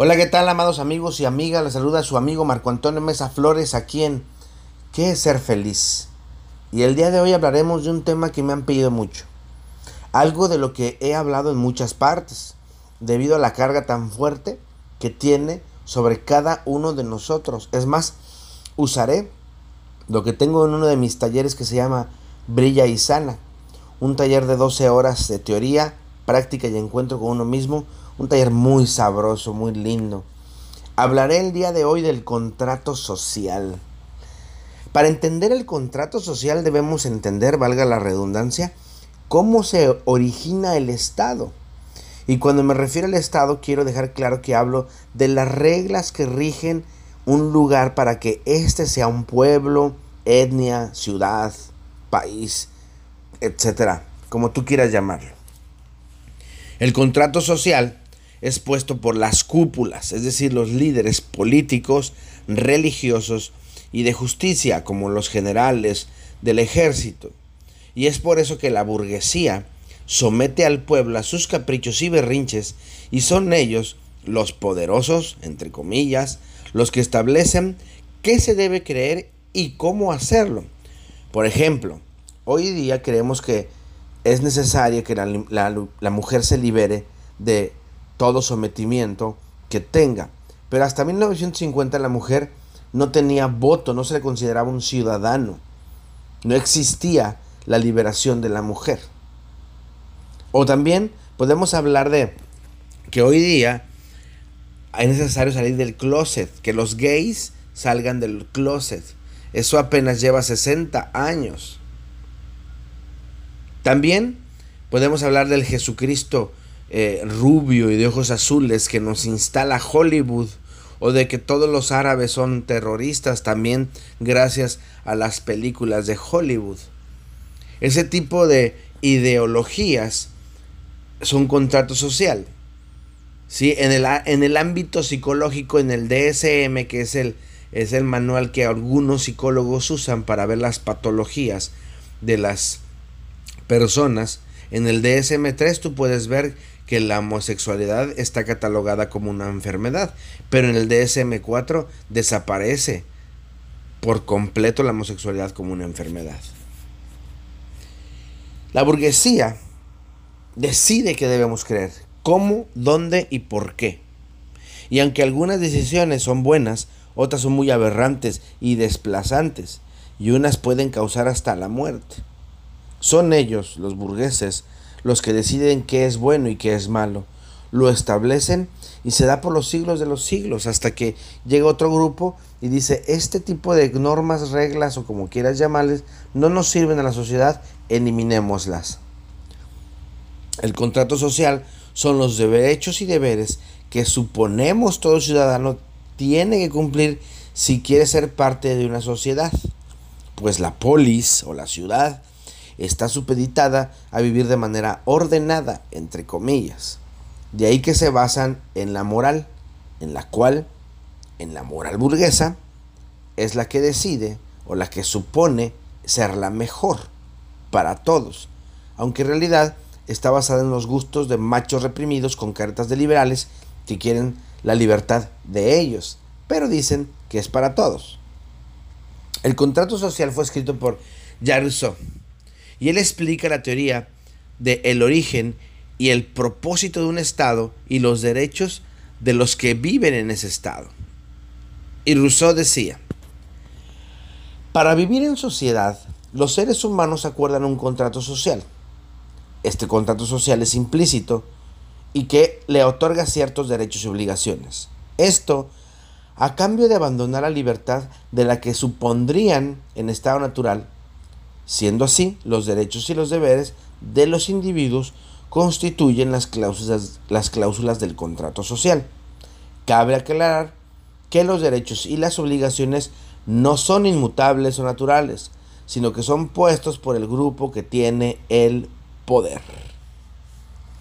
Hola, ¿qué tal, amados amigos y amigas? Les saluda su amigo Marco Antonio Mesa Flores aquí en ¿Qué es ser feliz? Y el día de hoy hablaremos de un tema que me han pedido mucho. Algo de lo que he hablado en muchas partes, debido a la carga tan fuerte que tiene sobre cada uno de nosotros. Es más, usaré lo que tengo en uno de mis talleres que se llama Brilla y Sana. Un taller de 12 horas de teoría, práctica y encuentro con uno mismo un taller muy sabroso, muy lindo. Hablaré el día de hoy del contrato social. Para entender el contrato social debemos entender, valga la redundancia, cómo se origina el Estado. Y cuando me refiero al Estado quiero dejar claro que hablo de las reglas que rigen un lugar para que éste sea un pueblo, etnia, ciudad, país, etcétera, como tú quieras llamarlo. El contrato social es puesto por las cúpulas, es decir, los líderes políticos, religiosos y de justicia, como los generales del ejército. Y es por eso que la burguesía somete al pueblo a sus caprichos y berrinches, y son ellos, los poderosos, entre comillas, los que establecen qué se debe creer y cómo hacerlo. Por ejemplo, hoy día creemos que es necesario que la, la mujer se libere de todo sometimiento que tenga. Pero hasta 1950 la mujer no tenía voto, no se le consideraba un ciudadano. No existía la liberación de la mujer. O también podemos hablar de que hoy día es necesario salir del closet, que los gays salgan del closet. Eso apenas lleva 60 años. También podemos hablar del Jesucristo eh, rubio y de ojos azules que nos instala Hollywood o de que todos los árabes son terroristas también gracias a las películas de Hollywood. Ese tipo de ideologías son contrato social. ¿sí? En, el, en el ámbito psicológico, en el DSM, que es el, es el manual que algunos psicólogos usan para ver las patologías de las personas, en el DSM-3 tú puedes ver que la homosexualidad está catalogada como una enfermedad, pero en el DSM-4 desaparece por completo la homosexualidad como una enfermedad. La burguesía decide qué debemos creer, cómo, dónde y por qué. Y aunque algunas decisiones son buenas, otras son muy aberrantes y desplazantes, y unas pueden causar hasta la muerte. Son ellos, los burgueses, los que deciden qué es bueno y qué es malo. Lo establecen y se da por los siglos de los siglos hasta que llega otro grupo y dice, este tipo de normas, reglas o como quieras llamarles, no nos sirven a la sociedad, eliminémoslas. El contrato social son los derechos y deberes que suponemos todo ciudadano tiene que cumplir si quiere ser parte de una sociedad. Pues la polis o la ciudad está supeditada a vivir de manera ordenada, entre comillas. De ahí que se basan en la moral, en la cual, en la moral burguesa, es la que decide o la que supone ser la mejor para todos, aunque en realidad está basada en los gustos de machos reprimidos con cartas de liberales que quieren la libertad de ellos, pero dicen que es para todos. El contrato social fue escrito por Rousseau y él explica la teoría de el origen y el propósito de un Estado y los derechos de los que viven en ese Estado. Y Rousseau decía, para vivir en sociedad, los seres humanos acuerdan un contrato social. Este contrato social es implícito y que le otorga ciertos derechos y obligaciones. Esto a cambio de abandonar la libertad de la que supondrían en estado natural Siendo así, los derechos y los deberes de los individuos constituyen las cláusulas, las cláusulas del contrato social. Cabe aclarar que los derechos y las obligaciones no son inmutables o naturales, sino que son puestos por el grupo que tiene el poder.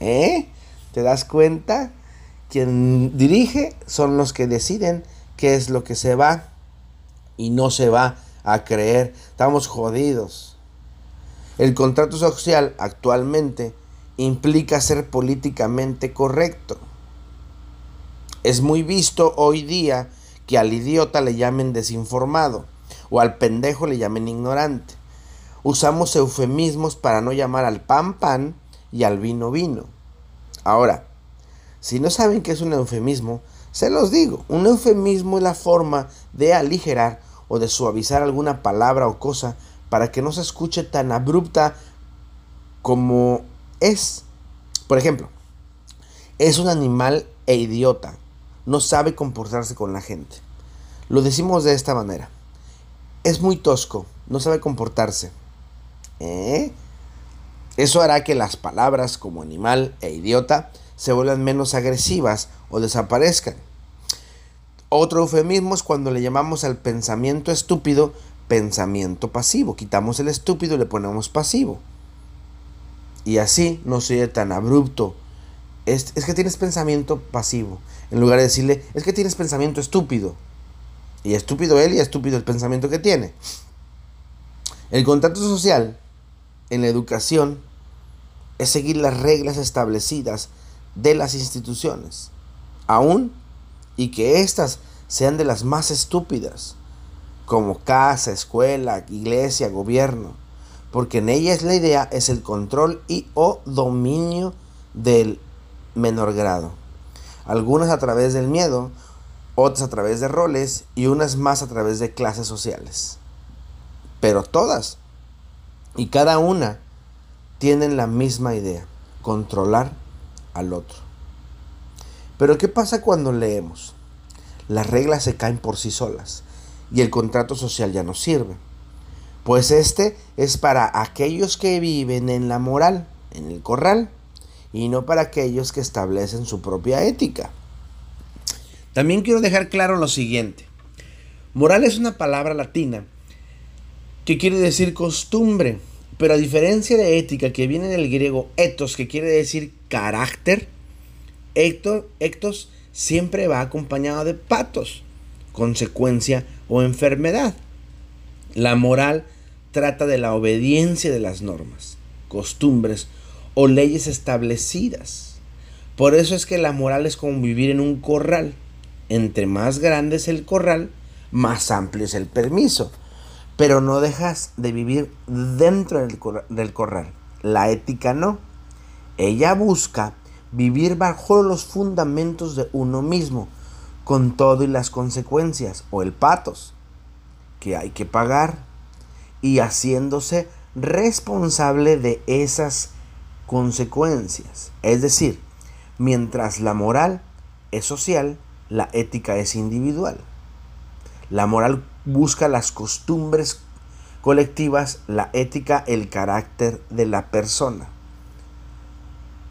¿Eh? ¿Te das cuenta? Quien dirige son los que deciden qué es lo que se va y no se va a creer. Estamos jodidos. El contrato social actualmente implica ser políticamente correcto. Es muy visto hoy día que al idiota le llamen desinformado o al pendejo le llamen ignorante. Usamos eufemismos para no llamar al pan pan y al vino vino. Ahora, si no saben qué es un eufemismo, se los digo, un eufemismo es la forma de aligerar o de suavizar alguna palabra o cosa para que no se escuche tan abrupta como es. Por ejemplo, es un animal e idiota, no sabe comportarse con la gente. Lo decimos de esta manera. Es muy tosco, no sabe comportarse. ¿Eh? Eso hará que las palabras como animal e idiota se vuelvan menos agresivas o desaparezcan. Otro eufemismo es cuando le llamamos al pensamiento estúpido pensamiento pasivo. Quitamos el estúpido y le ponemos pasivo. Y así no se tan abrupto. Es, es, que tienes pensamiento pasivo. En lugar de decirle, es que tienes pensamiento estúpido. Y estúpido él y estúpido el pensamiento que tiene. El contrato social en la educación es seguir las reglas establecidas de las instituciones. Aún y que éstas sean de las más estúpidas como casa, escuela, iglesia, gobierno, porque en ellas la idea es el control y o dominio del menor grado. Algunas a través del miedo, otras a través de roles y unas más a través de clases sociales. Pero todas y cada una tienen la misma idea, controlar al otro. Pero ¿qué pasa cuando leemos? Las reglas se caen por sí solas y el contrato social ya no sirve. Pues este es para aquellos que viven en la moral, en el corral, y no para aquellos que establecen su propia ética. También quiero dejar claro lo siguiente. Moral es una palabra latina que quiere decir costumbre, pero a diferencia de ética que viene del griego ethos, que quiere decir carácter, ectos siempre va acompañado de patos, consecuencia o enfermedad. La moral trata de la obediencia de las normas, costumbres o leyes establecidas. Por eso es que la moral es como vivir en un corral. Entre más grande es el corral, más amplio es el permiso. Pero no dejas de vivir dentro del, corral. La ética no. Ella busca vivir bajo los fundamentos de uno mismo, con todo y las consecuencias o el patos que hay que pagar y haciéndose responsable de esas consecuencias. Es decir, mientras la moral es social, la ética es individual. La moral busca las costumbres colectivas, la ética el carácter de la persona.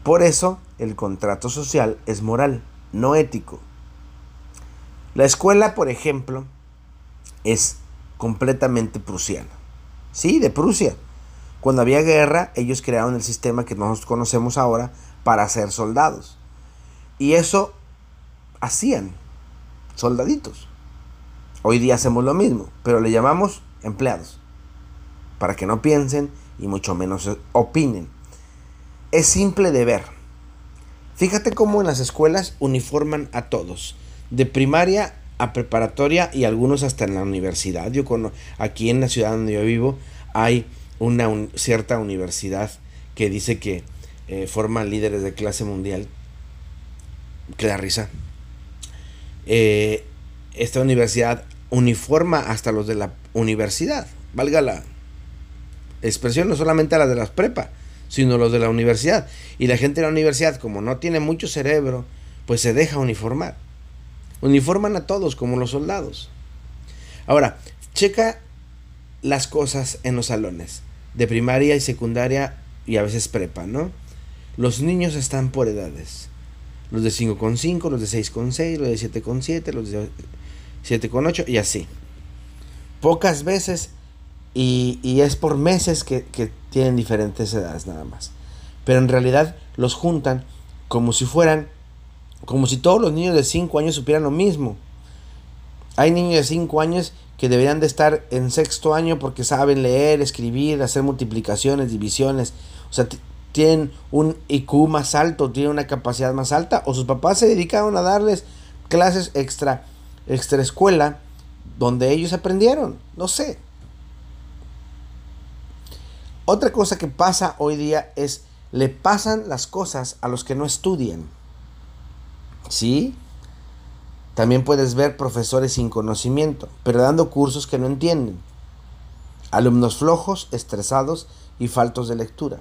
Por eso el contrato social es moral, no ético. La escuela, por ejemplo, es completamente prusiana. Sí, de Prusia. Cuando había guerra, ellos crearon el sistema que nosotros conocemos ahora para ser soldados. Y eso hacían soldaditos. Hoy día hacemos lo mismo, pero le llamamos empleados. Para que no piensen y mucho menos opinen. Es simple de ver. Fíjate cómo en las escuelas uniforman a todos de primaria a preparatoria y algunos hasta en la universidad. Yo con, aquí en la ciudad donde yo vivo hay una cierta universidad que dice que eh, forman líderes de clase mundial. Que risa. Eh, esta universidad uniforma hasta los de la universidad. Valga la expresión, no solamente a las de las prepa, sino los de la universidad. Y la gente de la universidad, como no tiene mucho cerebro, pues se deja uniformar. Uniforman a todos como los soldados. Ahora, checa las cosas en los salones de primaria y secundaria y a veces prepa, ¿no? Los niños están por edades. Los de 5,5, los de 6,6, los de 7,7, los de 7,8 y así. Pocas veces y, y es por meses que, que tienen diferentes edades nada más. Pero en realidad los juntan como si fueran como si todos los niños de 5 años supieran lo mismo. Hay niños de 5 años que deberían de estar en sexto año porque saben leer, escribir, hacer multiplicaciones, divisiones. O sea, tienen un IQ más alto, tienen una capacidad más alta, o sus papás se dedicaron a darles clases extra, extra escuela, donde ellos aprendieron, no sé. Otra cosa que pasa hoy día es, le pasan las cosas a los que no estudian. ¿Sí? También puedes ver profesores sin conocimiento, pero dando cursos que no entienden. Alumnos flojos, estresados y faltos de lectura.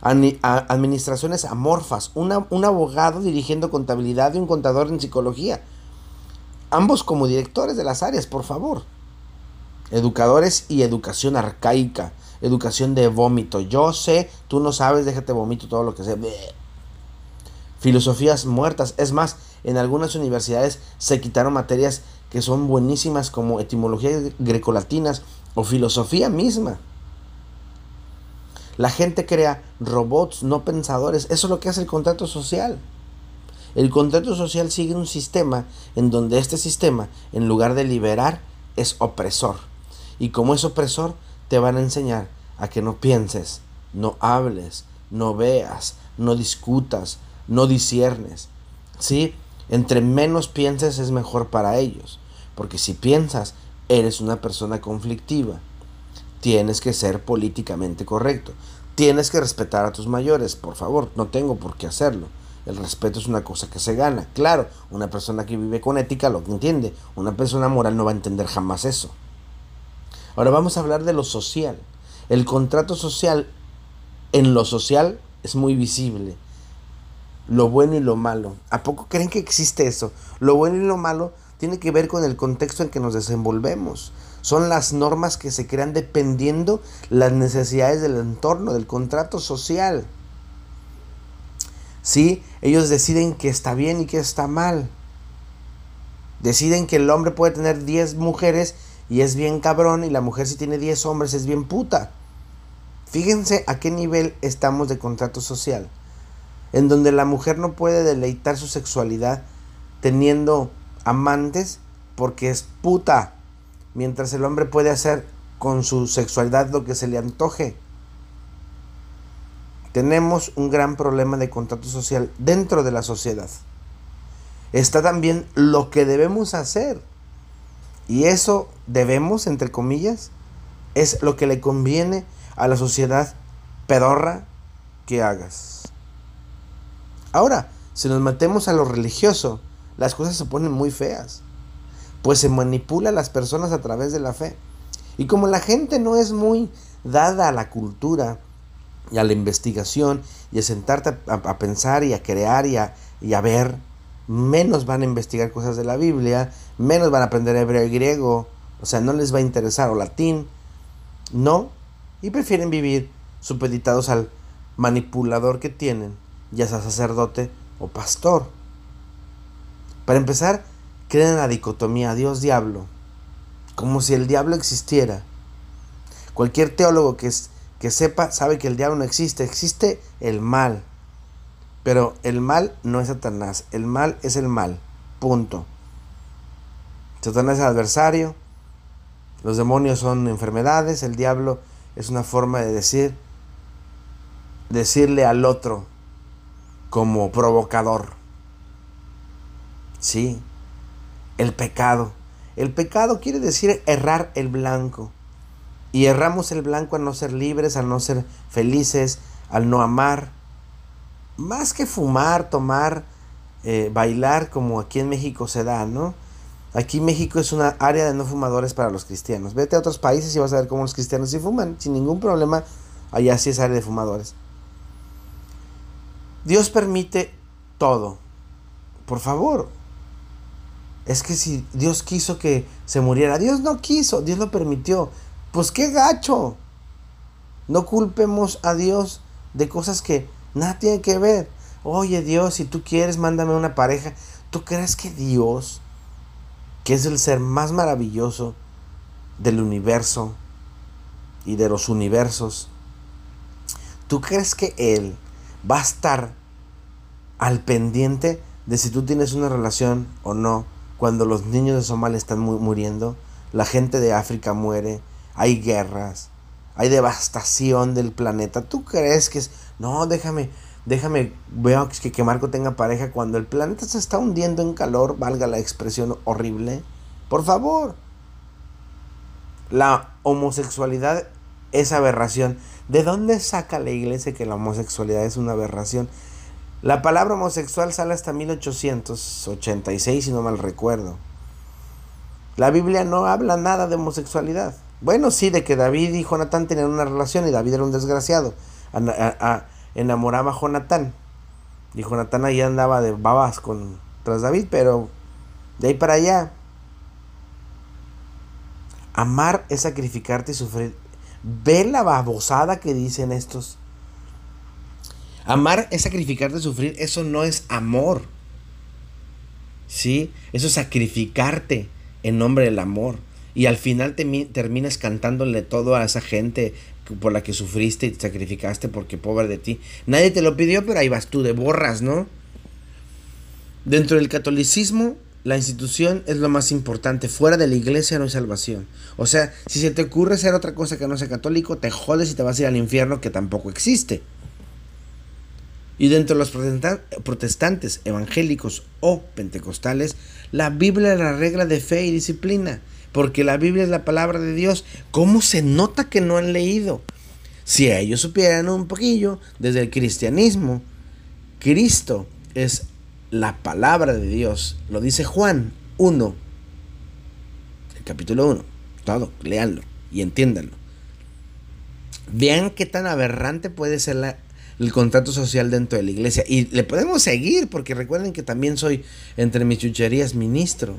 Administraciones amorfas, un abogado dirigiendo contabilidad y un contador en psicología. Ambos como directores de las áreas, por favor. Educadores y educación arcaica, educación de vómito. Yo sé, tú no sabes, déjate vomito todo lo que sé. Filosofías muertas. Es más, en algunas universidades se quitaron materias que son buenísimas como etimología grecolatinas o filosofía misma. La gente crea robots no pensadores. Eso es lo que hace el contrato social. El contrato social sigue un sistema en donde este sistema, en lugar de liberar, es opresor. Y como es opresor, te van a enseñar a que no pienses, no hables, no veas, no discutas, no disiernes. ¿Sí? Entre menos pienses es mejor para ellos. Porque si piensas, eres una persona conflictiva. Tienes que ser políticamente correcto. Tienes que respetar a tus mayores, por favor. No tengo por qué hacerlo. El respeto es una cosa que se gana. Claro, una persona que vive con ética lo entiende. Una persona moral no va a entender jamás eso. Ahora vamos a hablar de lo social. El contrato social, en lo social, es muy visible. Lo bueno y lo malo. ¿A poco creen que existe eso? Lo bueno y lo malo tiene que ver con el contexto en que nos desenvolvemos. Son las normas que se crean dependiendo las necesidades del entorno, del contrato social. Sí, ellos deciden que está bien y que está mal. Deciden que el hombre puede tener 10 mujeres y es bien cabrón y la mujer si tiene 10 hombres es bien puta. Fíjense a qué nivel estamos de contrato social. En donde la mujer no puede deleitar su sexualidad teniendo amantes porque es puta, mientras el hombre puede hacer con su sexualidad lo que se le antoje. Tenemos un gran problema de contrato social dentro de la sociedad. Está también lo que debemos hacer. Y eso debemos, entre comillas, es lo que le conviene a la sociedad pedorra que hagas. Ahora, si nos metemos a lo religioso, las cosas se ponen muy feas. Pues se manipula a las personas a través de la fe. Y como la gente no es muy dada a la cultura y a la investigación y a sentarte a, pensar y a crear y a, y a ver, menos van a investigar cosas de la Biblia, menos van a aprender hebreo y griego, o sea, no les va a interesar o latín, no, y prefieren vivir supeditados al manipulador que tienen, ya sea sacerdote o pastor. Para empezar, creen en la dicotomía Dios-diablo, como si el diablo existiera. Cualquier teólogo que, que sepa sabe que el diablo no existe, existe el mal. Pero el mal no es Satanás, el mal es el mal, punto. Satanás es el adversario, los demonios son enfermedades, el diablo es una forma de decir, decirle al otro como provocador. Sí, el pecado. El pecado quiere decir errar el blanco. Y erramos el blanco al no ser libres, al no ser felices, al no amar. Más que fumar, tomar, eh, bailar como aquí en México se da, ¿no? Aquí México es una área de no fumadores para los cristianos. Vete a otros países y vas a ver cómo los cristianos sí fuman, sin ningún problema. Allá sí es área de fumadores. Dios permite todo. Por favor, es que si Dios quiso que se muriera, Dios no quiso, Dios lo permitió. Pues qué gacho. No culpemos a Dios de cosas que nada tiene que ver. Oye Dios, si tú quieres, mándame una pareja. ¿Tú crees que Dios, que es el ser más maravilloso del universo y de los universos, ¿tú crees que Él va a estar al pendiente de si tú tienes una relación o no cuando los niños de Somalia están muriendo, la gente de África muere, hay guerras, hay devastación del planeta. ¿Tú crees que es... No, déjame, déjame, veo que, que Marco tenga pareja cuando el planeta se está hundiendo en calor, valga la expresión horrible. Por favor. La homosexualidad es aberración. ¿De dónde saca la iglesia que la homosexualidad es una aberración? La palabra homosexual sale hasta 1886, si no mal recuerdo. La Biblia no habla nada de homosexualidad. Bueno, sí, de que David y Jonatán tenían una relación y David era un desgraciado. enamoraba a Jonatán. Y Jonatán ahí andaba de babas con, tras David, pero de ahí para allá. Amar es sacrificarte y sufrir. Ve la babosada que dicen estos. Amar es sacrificarte sufrir. Eso no es amor. ¿Sí? Eso es sacrificarte en nombre del amor. Y al final te, terminas cantándole todo a esa gente por la que sufriste y te sacrificaste porque pobre de ti. Nadie te lo pidió, pero ahí vas tú de borras, ¿no? Dentro del catolicismo, la institución es lo más importante. Fuera de la iglesia no hay salvación. O sea, si se te ocurre ser otra cosa que no sea católico, te jodes y te vas a ir al infierno que tampoco existe. Y dentro de los protestantes, evangélicos o pentecostales, la Biblia es la regla de fe y disciplina, porque la Biblia es la palabra de Dios. ¿Cómo se nota que no han leído? Si ellos supieran un poquillo desde el cristianismo, Cristo es la palabra de Dios. Lo dice Juan 1, el capítulo 1. Todo, léanlo y entiéndanlo. Vean qué tan aberrante puede ser la, el contrato social dentro de la iglesia. Y le podemos seguir, porque recuerden que también soy, entre mis chucherías, ministro.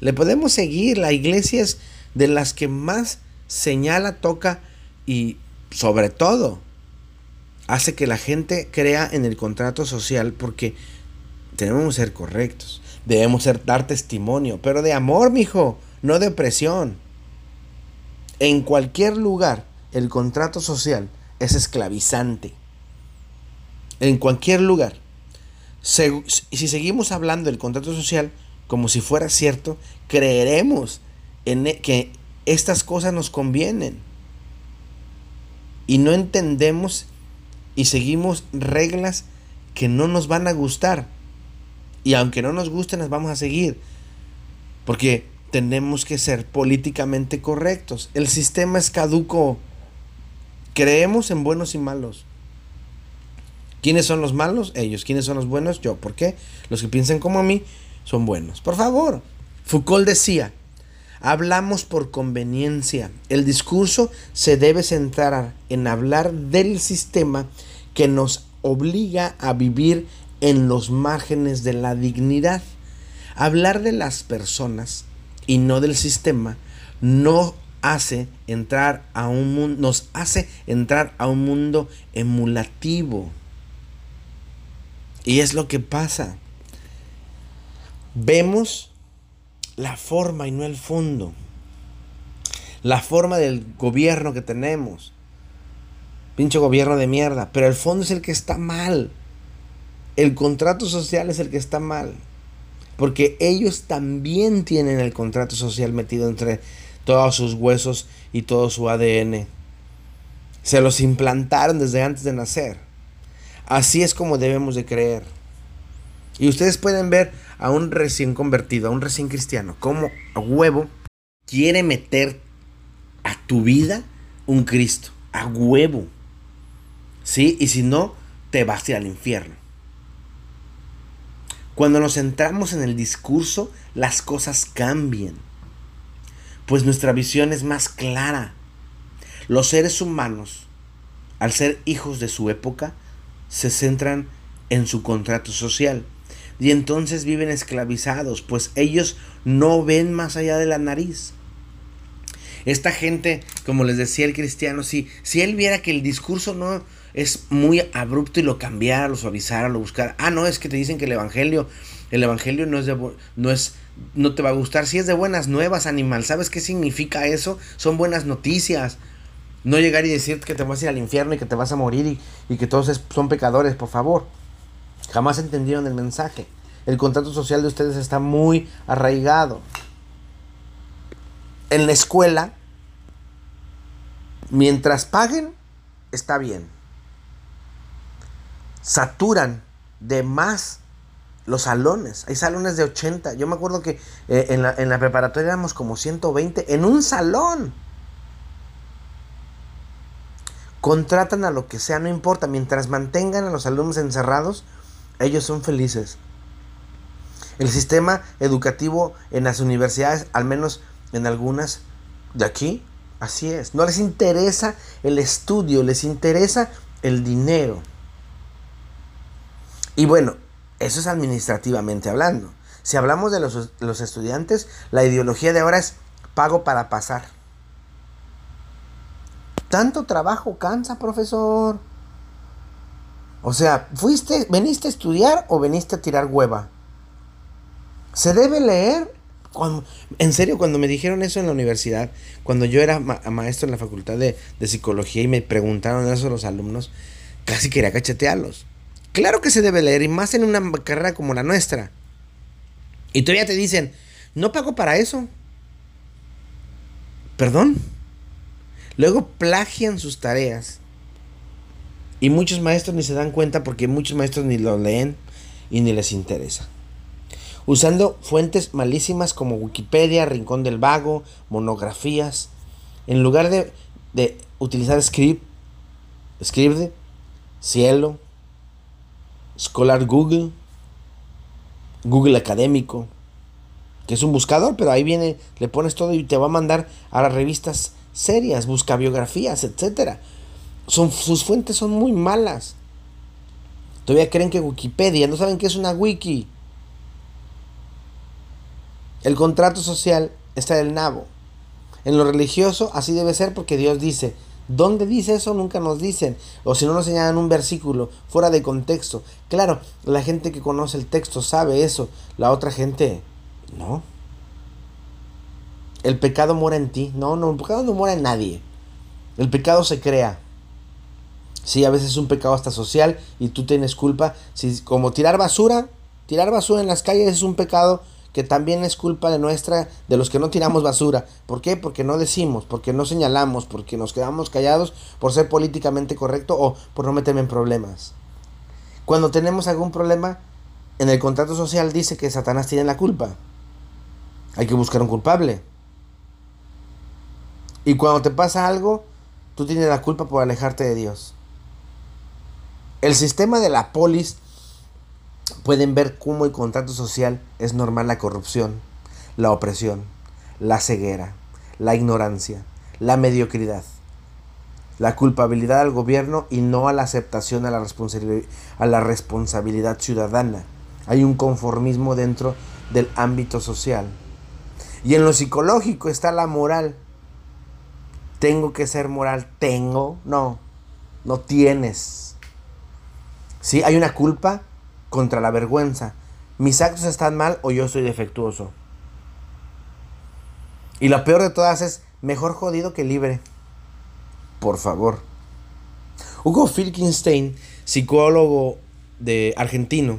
Le podemos seguir, la iglesia es de las que más señala, toca y sobre todo hace que la gente crea en el contrato social porque tenemos que ser correctos. Debemos ser, dar testimonio, pero de amor, mijo, no de presión. En cualquier lugar, el contrato social es esclavizante en cualquier lugar. si seguimos hablando del contrato social como si fuera cierto, creeremos en e, que estas cosas nos convienen. Y no entendemos y seguimos reglas que no nos van a gustar. Y aunque no nos gusten, las vamos a seguir. Porque tenemos que ser políticamente correctos. El sistema es caduco. Creemos en buenos y malos. ¿Quiénes son los malos? Ellos. ¿Quiénes son los buenos? Yo. ¿Por qué? Los que piensan como a mí son buenos. Por favor. Foucault decía, hablamos por conveniencia. El discurso se debe centrar en hablar del sistema que nos obliga a vivir en los márgenes de la dignidad. Hablar de las personas y no del sistema no hace entrar a un mundo, nos hace entrar a un mundo emulativo. Y es lo que pasa. Vemos la forma y no el fondo. La forma del gobierno que tenemos. Pinche gobierno de mierda. Pero el fondo es el que está mal. El contrato social es el que está mal. Porque ellos también tienen el contrato social metido entre todos sus huesos y todo su ADN. Se los implantaron desde antes de nacer. Así es como debemos de creer. Y ustedes pueden ver a un recién convertido, a un recién cristiano, como a huevo quiere meter a tu vida un Cristo. A huevo. ¿Sí? Y si no, te vas a ir al infierno. Cuando nos centramos en el discurso, las cosas cambian. Pues nuestra visión es más clara. Los seres humanos, al ser hijos de su época, se centran en su contrato social. Y entonces viven esclavizados, pues ellos no ven más allá de la nariz. Esta gente, como les decía el cristiano, si, si él viera que el discurso no es muy abrupto y lo cambiara, lo suavizara, lo buscara. Ah, no, es que te dicen que el evangelio, el evangelio no es de no es no te va a gustar si es de buenas nuevas, animal. ¿Sabes qué significa eso? Son buenas noticias. No llegar y decir que te vas a ir al infierno y que te vas a morir y, que todos son pecadores, por favor. Jamás entendieron el mensaje. El contrato social de ustedes está muy arraigado. En la escuela, mientras paguen, está bien. saturan de más los salones. Hay salones de 80. Yo me acuerdo que eh, en, la, en la preparatoria éramos como 120 en un salón. Contratan a lo que sea, no importa. Mientras mantengan a los alumnos encerrados, ellos son felices. El sistema educativo en las universidades, al menos en algunas de aquí, así es. No les interesa el estudio, les interesa el dinero. Y bueno, eso es administrativamente hablando. Si hablamos de los, los estudiantes, la ideología de ahora es pago para pasar. Tanto trabajo cansa, profesor. O sea, ¿fuiste, veniste a estudiar o veniste a tirar hueva? Se debe leer. en serio, cuando me dijeron eso en la universidad, cuando yo era maestro en la facultad de, de, psicología y me preguntaron eso los alumnos, casi quería cachetearlos. Claro que se debe leer, y más en una carrera como la nuestra. Y todavía te dicen, no pago para eso. Perdón. Luego plagian sus tareas. Y muchos maestros ni se dan cuenta porque muchos maestros ni lo leen y ni les interesa. Usando fuentes malísimas como Wikipedia, Rincón del Vago, monografías. En lugar de, de utilizar Script, Script, Cielo, Scholar Google, Google Académico, que es un buscador, pero ahí viene, le pones todo y te va a mandar a las revistas serias, busca biografías, etc. Son, sus fuentes son muy malas. Todavía creen que Wikipedia, no saben qué es una wiki. El contrato social está del nabo. En lo religioso así debe ser porque Dios dice, ¿Dónde dice eso? Nunca nos dicen. O si no nos señalan un versículo fuera de contexto. Claro, la gente que conoce el texto sabe eso. La otra gente, no. El pecado mora en ti. No, no, el pecado no mora en nadie. El pecado se crea. Sí, a veces es un pecado hasta social y tú tienes culpa. Si, como tirar basura, tirar basura en las calles es un pecado que también es culpa de nuestra, de los que no tiramos basura. ¿Por qué? Porque no decimos, porque no señalamos, porque nos quedamos callados por ser políticamente correcto o por no meterme en problemas. Cuando tenemos algún problema, en el contrato social dice que Satanás tiene la culpa. Hay que buscar un culpable. Y cuando te pasa algo, tú tienes la culpa por alejarte de Dios. El sistema de la polis pueden ver cómo el contrato social es normal la corrupción, la opresión, la ceguera, la ignorancia, la mediocridad, la culpabilidad al gobierno y no a la aceptación a la, a la responsabilidad ciudadana. Hay un conformismo dentro del ámbito social. Y en lo psicológico está la moral. Tengo que ser moral. Tengo. No. No tienes. Sí, hay una culpa contra la vergüenza. Mis actos están mal o yo soy defectuoso. Y lo peor de todas es mejor jodido que libre. Por favor. Hugo Filkenstein, psicólogo de argentino,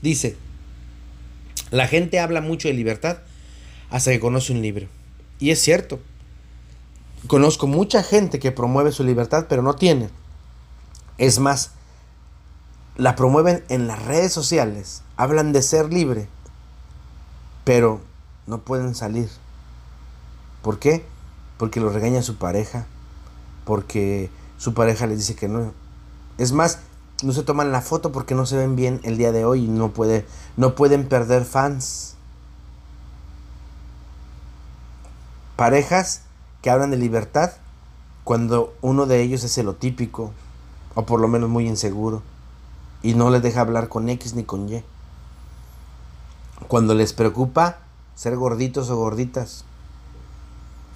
dice, la gente habla mucho de libertad hasta que conoce un libro. Y es cierto. Conozco mucha gente que promueve su libertad pero no tiene. Es más, la promueven en las redes sociales, hablan de ser libre, pero no pueden salir. ¿Por qué? Porque lo regaña su pareja, porque su pareja les dice que no. Es más, no se toman la foto porque no se ven bien el día de hoy y no, no pueden perder fans. Parejas que hablan de libertad cuando uno de ellos es lo típico o por lo menos muy inseguro y no les deja hablar con X ni con Y. Cuando les preocupa ser gorditos o gorditas.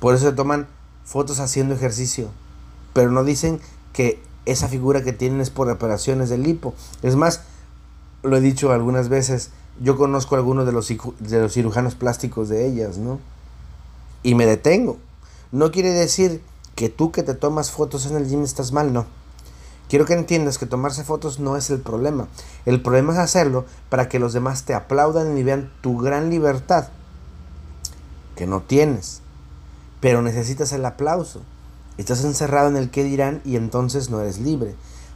Por eso toman fotos haciendo ejercicio. Pero no dicen que esa figura que tienen es por operaciones de lipo. Es más, lo he dicho algunas veces, yo conozco a algunos de los, de los cirujanos plásticos de ellas, ¿no? Y me detengo. No quiere decir que tú que te tomas fotos en el gym estás mal, no. Quiero que entiendas que tomarse fotos no es el problema. El problema es hacerlo para que los demás te aplaudan y vean tu gran libertad, que no tienes. Pero necesitas el aplauso. Estás encerrado en el que dirán y entonces no eres libre.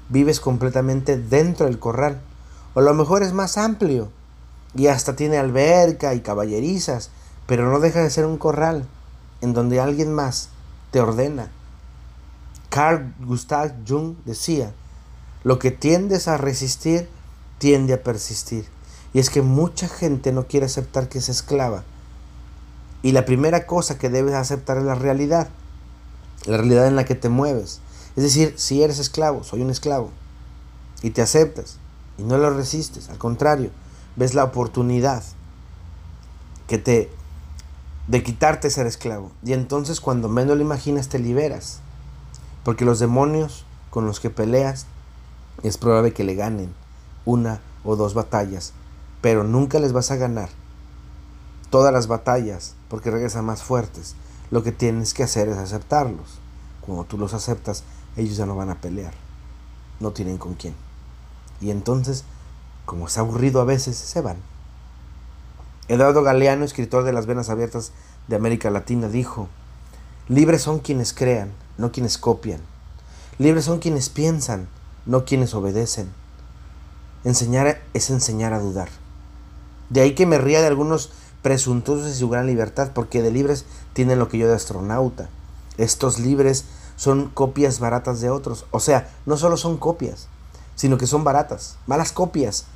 vives completamente dentro del corral. O a lo mejor es más amplio y hasta tiene alberca y caballerizas, pero no deja de ser un corral en donde alguien más te ordena. Carl Gustav Jung decía, lo que tiendes a resistir tiende a persistir. Y es que mucha gente no quiere aceptar que es esclava. Y la primera cosa que debes aceptar es la realidad. La realidad en la que te mueves. Es decir, si eres esclavo, soy un esclavo. Y te aceptas. Y no lo resistes. Al contrario, ves la oportunidad que te de quitarte ser esclavo. Y entonces cuando menos lo imaginas te liberas. Porque los demonios con los que peleas es probable que le ganen una o dos batallas, pero nunca les vas a ganar todas las batallas porque regresan más fuertes. Lo que tienes que hacer es aceptarlos. Cuando tú los aceptas, ellos ya no van a pelear. No tienen con quién. Y entonces, como es aburrido a veces, se van. Eduardo Galeano, escritor de Las Venas Abiertas de América Latina, dijo, libres son quienes crean, no quienes copian. Libres son quienes piensan, no quienes obedecen. Enseñar es enseñar a dudar. De ahí que me ría de algunos presuntuosos de su gran libertad, porque de libres tienen lo que yo de astronauta. Estos libres son copias baratas de otros. O sea, no solo son copias, sino que son baratas. Malas copias.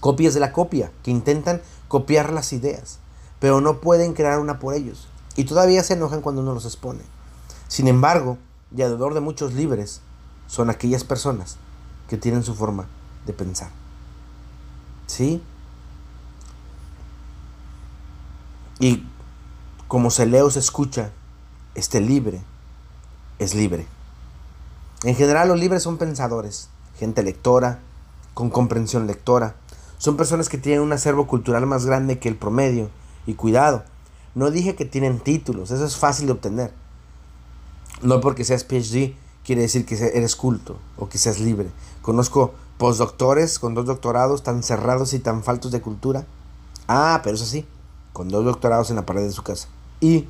Copias de la copia, que intentan copiar las ideas, pero no pueden crear una por ellos. Y todavía se enojan cuando uno los expone. Sin embargo, y alrededor de muchos libres, son aquellas personas que tienen su forma de pensar. ¿Sí? Y como se lee o se escucha, este libre es libre. En general los libres son pensadores, gente lectora, con comprensión lectora. Son personas que tienen un acervo cultural más grande que el promedio. Y cuidado, no dije que tienen títulos, eso es fácil de obtener. No porque seas PhD quiere decir que eres culto o que seas libre. Conozco postdoctores con dos doctorados tan cerrados y tan faltos de cultura. Ah, pero eso sí, con dos doctorados en la pared de su casa. Y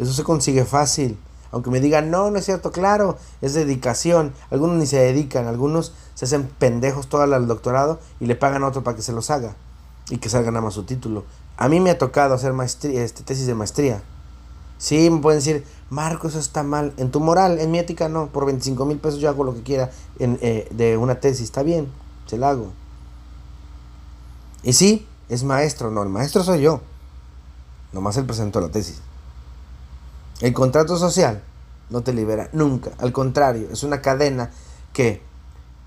eso se consigue fácil. Aunque me digan, no, no es cierto, claro, es dedicación. Algunos ni se dedican, algunos se hacen pendejos todo el doctorado y le pagan a otro para que se los haga y que salga nada más su título. A mí me ha tocado hacer maestría, este, tesis de maestría. Sí, me pueden decir, Marco, eso está mal. En tu moral, en mi ética no. Por 25 mil pesos yo hago lo que quiera en, eh, de una tesis. Está bien, se la hago. Y sí, es maestro. No, el maestro soy yo. Nomás él presentó la tesis. El contrato social no te libera nunca. Al contrario, es una cadena que,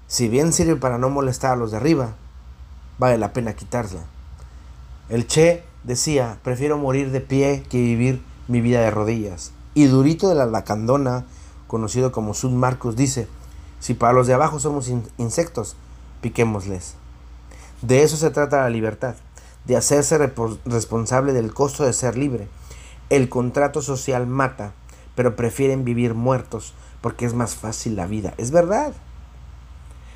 si bien sirve para no molestar a los de arriba, vale la pena quitarla. El Che decía, prefiero morir de pie que vivir mi vida de rodillas. Y Durito de la Lacandona, conocido como Sud Marcos, dice, si para los de abajo somos insectos, piquémosles. De eso se trata la libertad, de hacerse responsable del costo de ser libre. El contrato social mata, pero prefieren vivir muertos porque es más fácil la vida. Es verdad.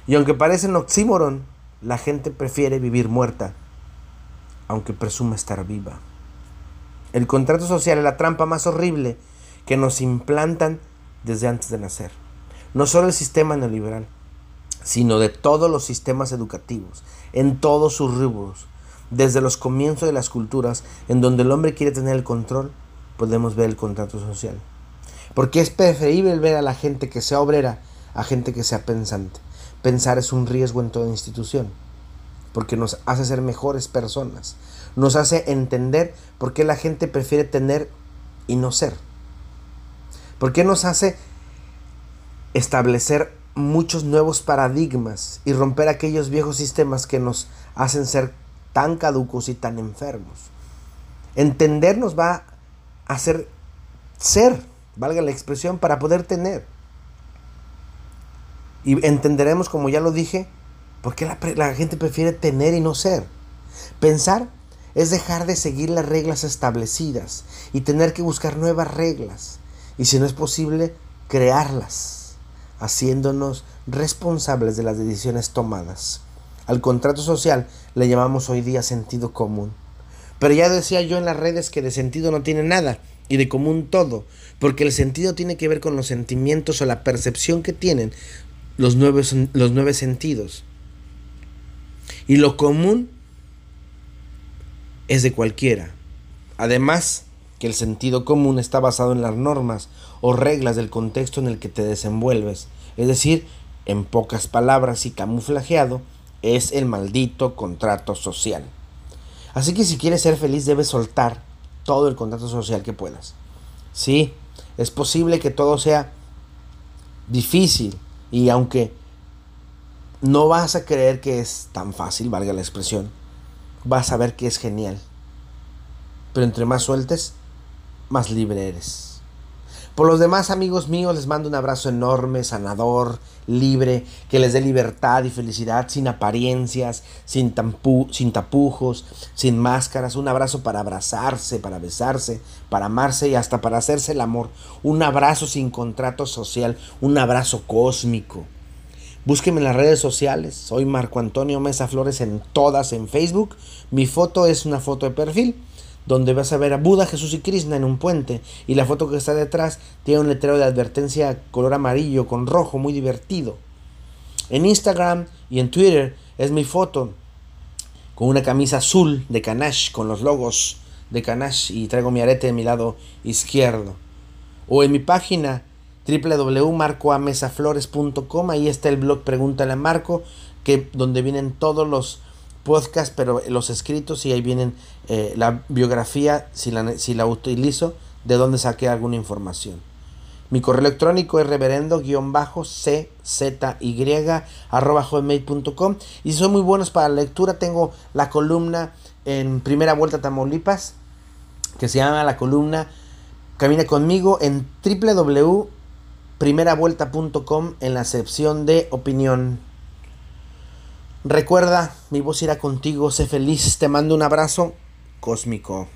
Y aunque parece un oxímoron, la gente prefiere vivir muerta, aunque presuma estar viva. El contrato social es la trampa más horrible que nos implantan desde antes de nacer. No solo el sistema neoliberal, sino de todos los sistemas educativos, en todos sus rubros. Desde los comienzos de las culturas, en donde el hombre quiere tener el control, podemos ver el contrato social. Porque es preferible ver a la gente que sea obrera a gente que sea pensante. Pensar es un riesgo en toda institución, porque nos hace ser mejores personas, nos hace entender por qué la gente prefiere tener y no ser. ¿Por qué nos hace establecer muchos nuevos paradigmas y romper aquellos viejos sistemas que nos hacen ser tan caducos y tan enfermos? Entender nos va a hacer ser, valga la expresión, para poder tener. Y entenderemos, como ya lo dije, por qué la, la gente prefiere tener y no ser. Pensar es dejar de seguir las reglas establecidas y tener que buscar nuevas reglas y si no es posible, crearlas, haciéndonos responsables de las decisiones tomadas. Al contrato social le llamamos hoy día sentido común. Pero ya decía yo en las redes que de sentido no tiene nada y de común todo, porque el sentido tiene que ver con los sentimientos o la percepción que tienen los nueve, los sentidos. Y lo común es de cualquiera. Además, que el sentido común está basado en las normas o reglas del contexto en el que te desenvuelves. Es decir, en pocas palabras y camuflajeado, es el maldito contrato social. Así que si quieres ser feliz debes soltar todo el contrato social que puedas. Sí, es posible que todo sea difícil y aunque no vas a creer que es tan fácil, valga la expresión, vas a ver que es genial. Pero entre más sueltes, más libre eres. Por los demás amigos míos les mando un abrazo enorme, sanador, libre, que les dé libertad y felicidad sin apariencias, sin, sin tapujos, sin máscaras. Un abrazo para abrazarse, para besarse, para amarse y hasta para hacerse el amor. Un abrazo sin contrato social, un abrazo cósmico. Búsqueme en las redes sociales. Soy Marco Antonio Mesa Flores en todas en Facebook. Mi foto es una foto de perfil donde vas a ver a Buda, Jesús y Krishna en un puente y la foto que está detrás tiene un letrero de advertencia color amarillo con rojo muy divertido. En Instagram y en Twitter es mi foto con una camisa azul de Kanash con los logos de Kanash y traigo mi arete de mi lado izquierdo. O en mi página www.marcoamesaflores.com ahí está el blog Pregúntale a Marco que donde vienen todos los podcast, pero los escritos y ahí vienen eh, la biografía, si la, si la utilizo, de dónde saqué alguna información. Mi correo electrónico es reverendo-czy arroba hotmail.com y son muy buenos para la lectura, tengo la columna en Primera Vuelta Tamaulipas, que se llama la columna Camina conmigo en www.primeravuelta.com en la sección de opinión. Recuerda, mi voz irá contigo, sé feliz, te mando un abrazo cósmico.